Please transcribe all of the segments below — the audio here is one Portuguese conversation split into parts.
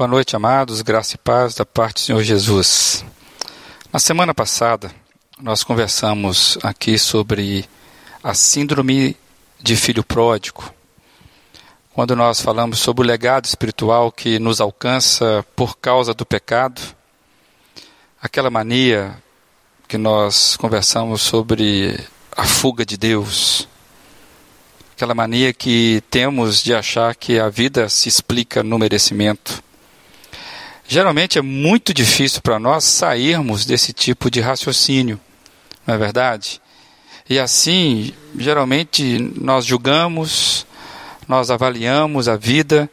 Boa noite, amados, graça e paz da parte do Senhor Jesus. Na semana passada, nós conversamos aqui sobre a síndrome de filho pródigo, quando nós falamos sobre o legado espiritual que nos alcança por causa do pecado, aquela mania que nós conversamos sobre a fuga de Deus, aquela mania que temos de achar que a vida se explica no merecimento Geralmente é muito difícil para nós sairmos desse tipo de raciocínio, não é verdade? E assim, geralmente nós julgamos, nós avaliamos a vida,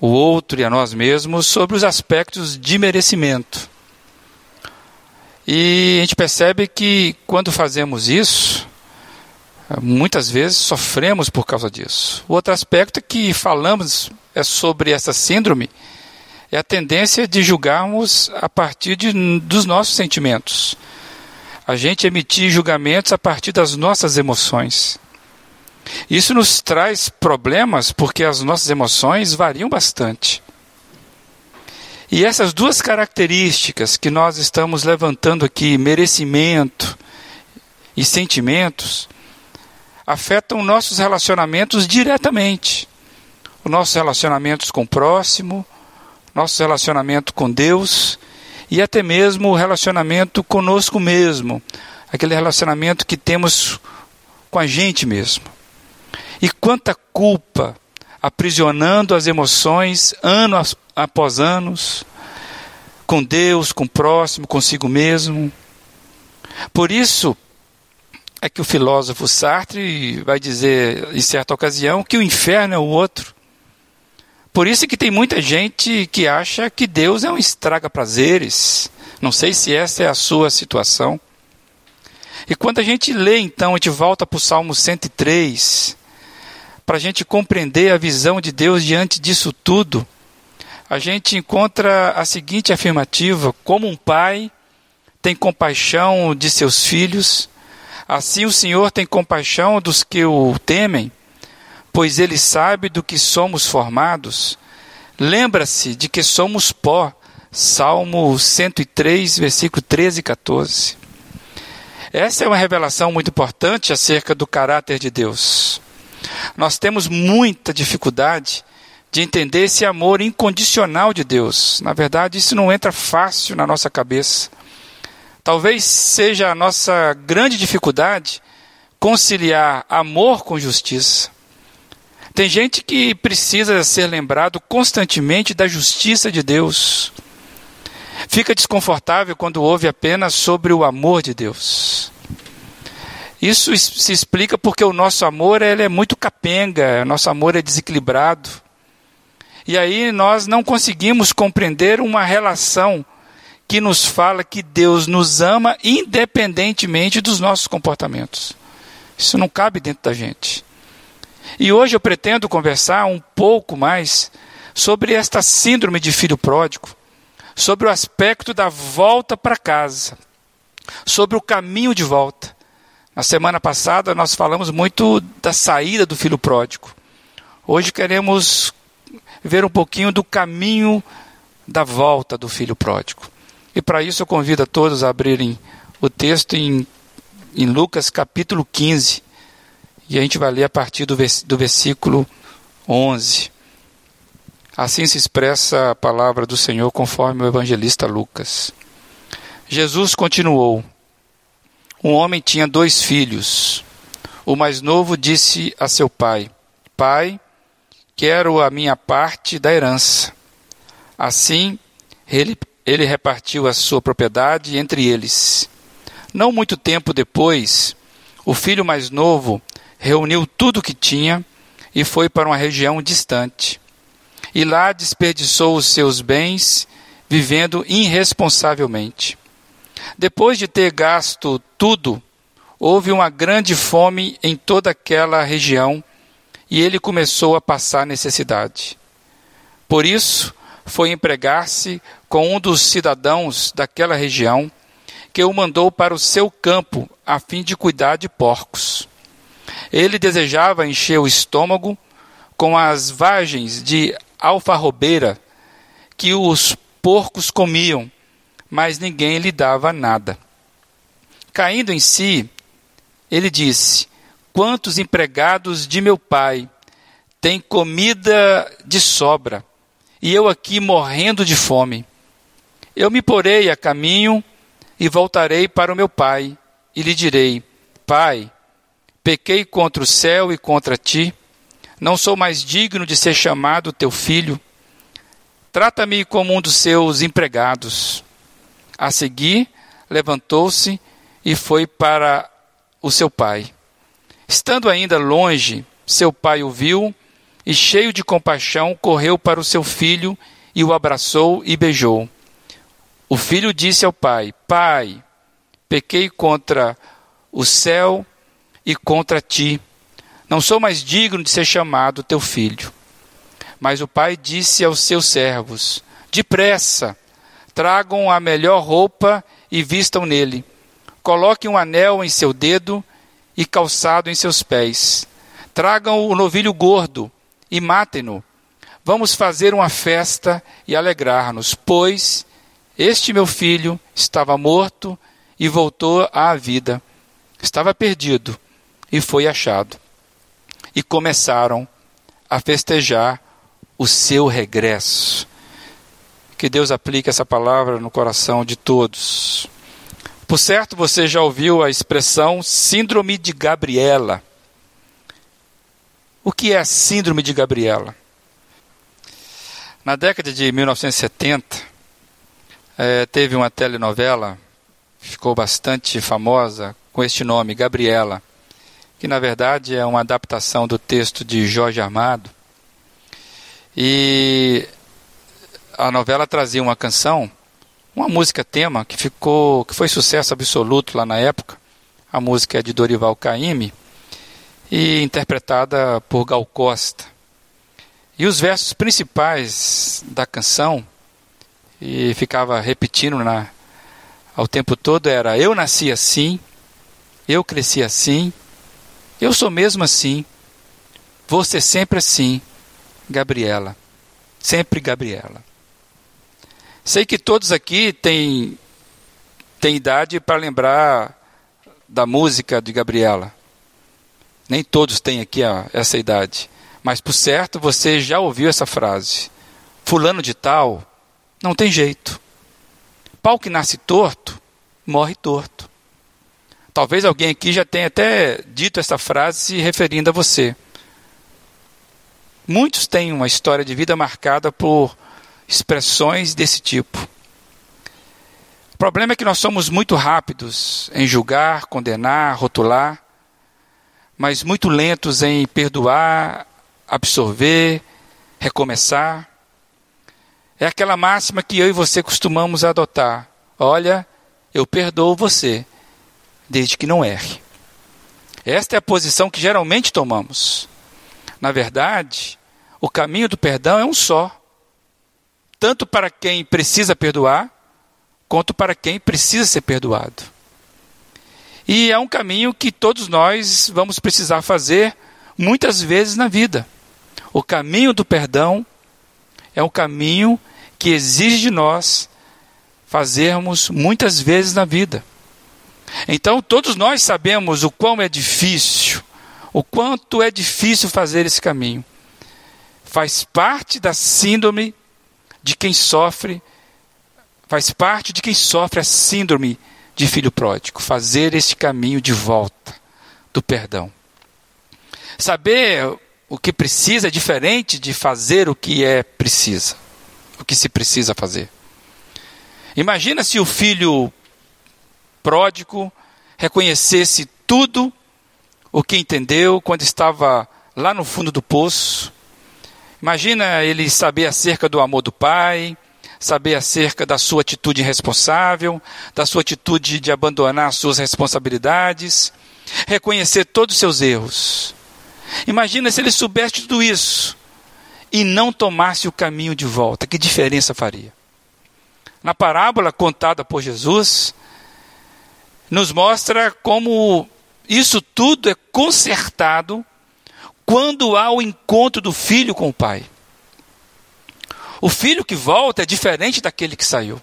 o outro e a nós mesmos sobre os aspectos de merecimento. E a gente percebe que quando fazemos isso, muitas vezes sofremos por causa disso. O outro aspecto que falamos é sobre essa síndrome é a tendência de julgarmos a partir de, dos nossos sentimentos. A gente emitir julgamentos a partir das nossas emoções. Isso nos traz problemas porque as nossas emoções variam bastante. E essas duas características que nós estamos levantando aqui, merecimento e sentimentos, afetam nossos relacionamentos diretamente. Os nossos relacionamentos com o próximo, nosso relacionamento com Deus e até mesmo o relacionamento conosco mesmo, aquele relacionamento que temos com a gente mesmo. E quanta culpa aprisionando as emoções ano após anos, com Deus, com o próximo, consigo mesmo. Por isso é que o filósofo Sartre vai dizer em certa ocasião que o inferno é o outro. Por isso que tem muita gente que acha que Deus é um estraga-prazeres. Não sei se essa é a sua situação. E quando a gente lê, então, a gente volta para o Salmo 103, para a gente compreender a visão de Deus diante disso tudo, a gente encontra a seguinte afirmativa: como um pai tem compaixão de seus filhos, assim o Senhor tem compaixão dos que o temem pois ele sabe do que somos formados. Lembra-se de que somos pó. Salmo 103, versículo 13 e 14. Essa é uma revelação muito importante acerca do caráter de Deus. Nós temos muita dificuldade de entender esse amor incondicional de Deus. Na verdade, isso não entra fácil na nossa cabeça. Talvez seja a nossa grande dificuldade conciliar amor com justiça. Tem gente que precisa ser lembrado constantemente da justiça de Deus. Fica desconfortável quando ouve apenas sobre o amor de Deus. Isso se explica porque o nosso amor ele é muito capenga, nosso amor é desequilibrado. E aí nós não conseguimos compreender uma relação que nos fala que Deus nos ama independentemente dos nossos comportamentos. Isso não cabe dentro da gente. E hoje eu pretendo conversar um pouco mais sobre esta síndrome de filho pródigo, sobre o aspecto da volta para casa, sobre o caminho de volta. Na semana passada nós falamos muito da saída do filho pródigo. Hoje queremos ver um pouquinho do caminho da volta do filho pródigo. E para isso eu convido a todos a abrirem o texto em, em Lucas capítulo 15 e a gente vai ler a partir do, vers do versículo 11. Assim se expressa a palavra do Senhor conforme o evangelista Lucas. Jesus continuou: Um homem tinha dois filhos. O mais novo disse a seu pai: Pai, quero a minha parte da herança. Assim, ele, ele repartiu a sua propriedade entre eles. Não muito tempo depois, o filho mais novo reuniu tudo o que tinha e foi para uma região distante. E lá desperdiçou os seus bens, vivendo irresponsavelmente. Depois de ter gasto tudo, houve uma grande fome em toda aquela região e ele começou a passar necessidade. Por isso, foi empregar-se com um dos cidadãos daquela região, que o mandou para o seu campo a fim de cuidar de porcos. Ele desejava encher o estômago com as vagens de alfarrobeira que os porcos comiam, mas ninguém lhe dava nada. Caindo em si, ele disse: Quantos empregados de meu pai têm comida de sobra, e eu aqui morrendo de fome? Eu me porei a caminho e voltarei para o meu pai, e lhe direi: Pai, pequei contra o céu e contra ti, não sou mais digno de ser chamado teu filho. Trata-me como um dos seus empregados. A seguir, levantou-se e foi para o seu pai. Estando ainda longe, seu pai o viu e, cheio de compaixão, correu para o seu filho e o abraçou e beijou. O filho disse ao pai: Pai, pequei contra o céu e contra ti. Não sou mais digno de ser chamado teu filho. Mas o pai disse aos seus servos: Depressa, tragam a melhor roupa e vistam nele. Coloquem um anel em seu dedo e calçado em seus pés. Tragam o novilho gordo e matem-no. Vamos fazer uma festa e alegrar-nos, pois este meu filho estava morto e voltou à vida. Estava perdido e foi achado. E começaram a festejar o seu regresso. Que Deus aplique essa palavra no coração de todos. Por certo, você já ouviu a expressão Síndrome de Gabriela. O que é a Síndrome de Gabriela? Na década de 1970, é, teve uma telenovela, ficou bastante famosa, com este nome, Gabriela, que na verdade é uma adaptação do texto de Jorge Armado. E a novela trazia uma canção, uma música tema que ficou, que foi sucesso absoluto lá na época. A música é de Dorival Caymmi e interpretada por Gal Costa. E os versos principais da canção e ficava repetindo na ao tempo todo era eu nasci assim, eu cresci assim, eu sou mesmo assim, vou ser sempre assim Gabriela. Sempre Gabriela. Sei que todos aqui têm, têm idade para lembrar da música de Gabriela. Nem todos têm aqui a, essa idade. Mas por certo você já ouviu essa frase. Fulano de tal não tem jeito. Pau que nasce torto, morre torto. Talvez alguém aqui já tenha até dito essa frase se referindo a você. Muitos têm uma história de vida marcada por expressões desse tipo. O problema é que nós somos muito rápidos em julgar, condenar, rotular, mas muito lentos em perdoar, absorver, recomeçar. É aquela máxima que eu e você costumamos adotar. Olha, eu perdoo você, desde que não erre. Esta é a posição que geralmente tomamos. Na verdade, o caminho do perdão é um só. Tanto para quem precisa perdoar, quanto para quem precisa ser perdoado. E é um caminho que todos nós vamos precisar fazer muitas vezes na vida. O caminho do perdão é um caminho que exige de nós fazermos muitas vezes na vida. Então, todos nós sabemos o quão é difícil o quanto é difícil fazer esse caminho. Faz parte da síndrome de quem sofre, faz parte de quem sofre a síndrome de filho pródigo, fazer esse caminho de volta do perdão. Saber o que precisa é diferente de fazer o que é precisa, o que se precisa fazer. Imagina se o filho pródigo reconhecesse tudo o que entendeu quando estava lá no fundo do poço. Imagina ele saber acerca do amor do pai, saber acerca da sua atitude irresponsável, da sua atitude de abandonar suas responsabilidades, reconhecer todos os seus erros. Imagina se ele soubesse tudo isso e não tomasse o caminho de volta, que diferença faria? Na parábola contada por Jesus, nos mostra como isso tudo é consertado quando há o encontro do filho com o pai. O filho que volta é diferente daquele que saiu.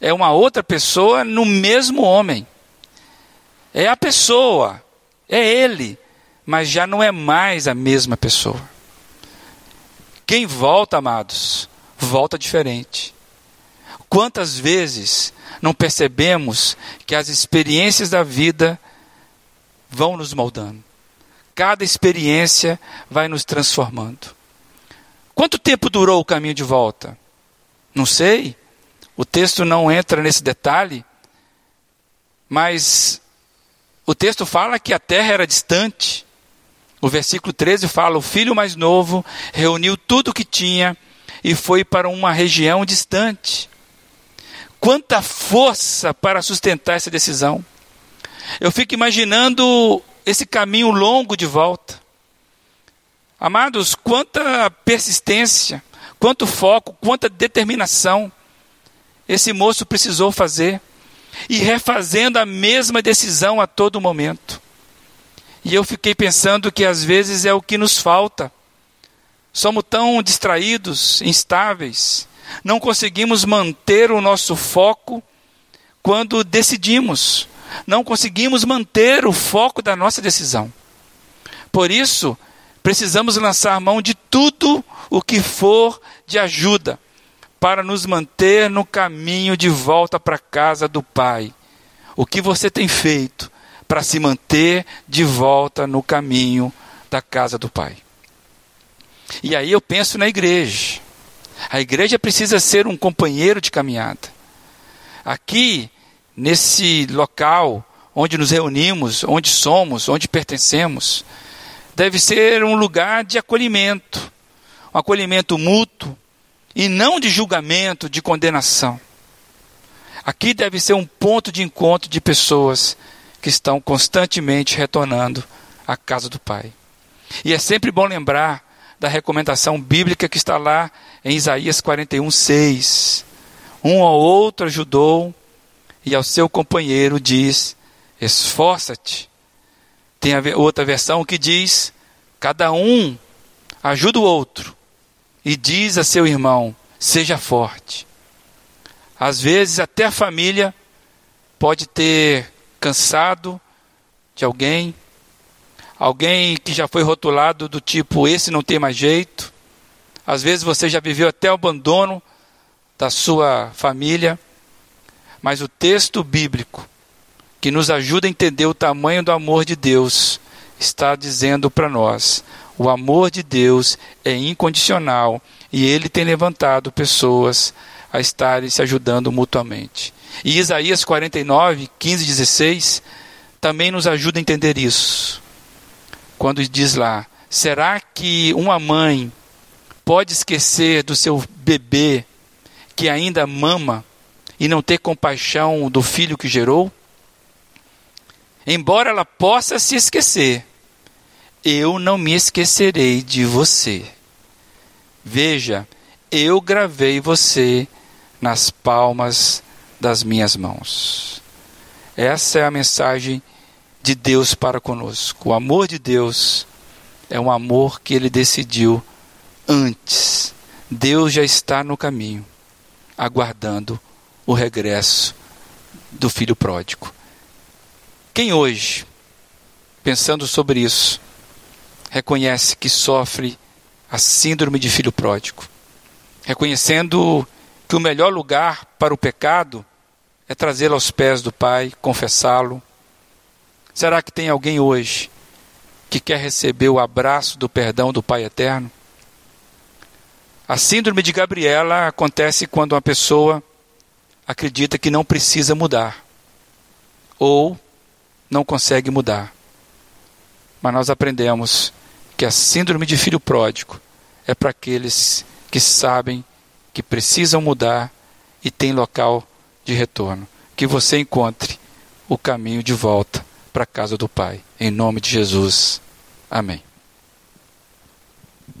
É uma outra pessoa no mesmo homem. É a pessoa, é ele, mas já não é mais a mesma pessoa. Quem volta, amados, volta diferente. Quantas vezes não percebemos que as experiências da vida vão nos moldando? Cada experiência vai nos transformando. Quanto tempo durou o caminho de volta? Não sei. O texto não entra nesse detalhe, mas o texto fala que a terra era distante. O versículo 13 fala: O filho mais novo reuniu tudo o que tinha e foi para uma região distante. Quanta força para sustentar essa decisão. Eu fico imaginando esse caminho longo de volta. Amados, quanta persistência, quanto foco, quanta determinação esse moço precisou fazer e refazendo a mesma decisão a todo momento. E eu fiquei pensando que às vezes é o que nos falta. Somos tão distraídos, instáveis, não conseguimos manter o nosso foco quando decidimos, não conseguimos manter o foco da nossa decisão. Por isso, precisamos lançar mão de tudo o que for de ajuda para nos manter no caminho de volta para a casa do Pai. O que você tem feito para se manter de volta no caminho da casa do Pai? E aí eu penso na igreja. A igreja precisa ser um companheiro de caminhada. Aqui, nesse local onde nos reunimos, onde somos, onde pertencemos, deve ser um lugar de acolhimento, um acolhimento mútuo e não de julgamento, de condenação. Aqui deve ser um ponto de encontro de pessoas que estão constantemente retornando à casa do Pai. E é sempre bom lembrar da recomendação bíblica que está lá em Isaías 41, 6. Um ao outro ajudou, e ao seu companheiro diz: esforça-te. Tem outra versão que diz: cada um ajuda o outro, e diz a seu irmão: seja forte. Às vezes, até a família pode ter cansado de alguém, alguém que já foi rotulado do tipo: esse não tem mais jeito. Às vezes você já viveu até o abandono da sua família, mas o texto bíblico que nos ajuda a entender o tamanho do amor de Deus está dizendo para nós: o amor de Deus é incondicional e ele tem levantado pessoas a estarem se ajudando mutuamente. E Isaías 49, 15 e 16 também nos ajuda a entender isso quando diz lá: será que uma mãe pode esquecer do seu bebê que ainda mama e não ter compaixão do filho que gerou? Embora ela possa se esquecer, eu não me esquecerei de você. Veja, eu gravei você nas palmas das minhas mãos. Essa é a mensagem de Deus para conosco. O amor de Deus é um amor que ele decidiu antes. Deus já está no caminho, aguardando o regresso do filho pródigo. Quem hoje, pensando sobre isso, reconhece que sofre a síndrome de filho pródigo, reconhecendo que o melhor lugar para o pecado é trazê-lo aos pés do Pai, confessá-lo, Será que tem alguém hoje que quer receber o abraço do perdão do Pai Eterno? A síndrome de Gabriela acontece quando uma pessoa acredita que não precisa mudar ou não consegue mudar. Mas nós aprendemos que a síndrome de filho pródigo é para aqueles que sabem que precisam mudar e tem local de retorno. Que você encontre o caminho de volta para a casa do Pai. Em nome de Jesus. Amém.